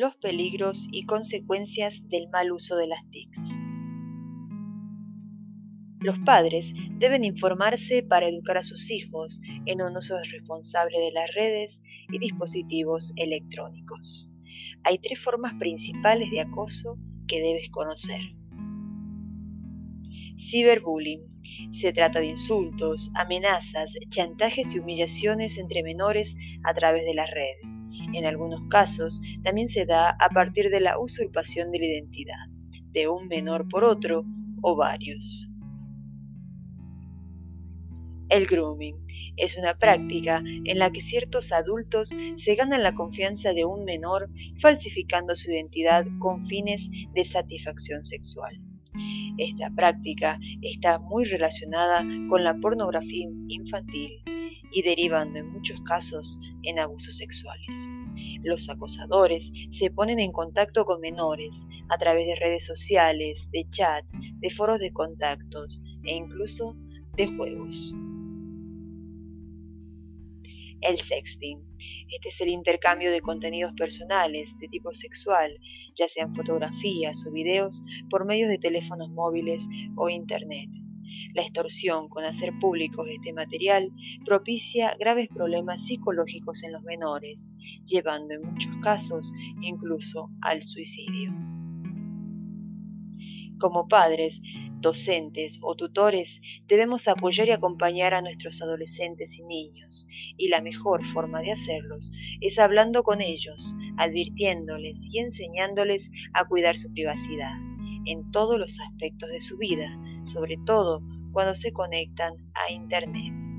los peligros y consecuencias del mal uso de las TICs. Los padres deben informarse para educar a sus hijos en un uso responsable de las redes y dispositivos electrónicos. Hay tres formas principales de acoso que debes conocer. Ciberbullying. Se trata de insultos, amenazas, chantajes y humillaciones entre menores a través de la red. En algunos casos también se da a partir de la usurpación de la identidad de un menor por otro o varios. El grooming es una práctica en la que ciertos adultos se ganan la confianza de un menor falsificando su identidad con fines de satisfacción sexual. Esta práctica está muy relacionada con la pornografía infantil y derivando en muchos casos en abusos sexuales. Los acosadores se ponen en contacto con menores a través de redes sociales, de chat, de foros de contactos e incluso de juegos. El sexting. Este es el intercambio de contenidos personales de tipo sexual, ya sean fotografías o videos, por medio de teléfonos móviles o Internet. La extorsión con hacer públicos este material propicia graves problemas psicológicos en los menores, llevando en muchos casos incluso al suicidio. Como padres, docentes o tutores, debemos apoyar y acompañar a nuestros adolescentes y niños, y la mejor forma de hacerlos es hablando con ellos, advirtiéndoles y enseñándoles a cuidar su privacidad en todos los aspectos de su vida, sobre todo cuando se conectan a Internet.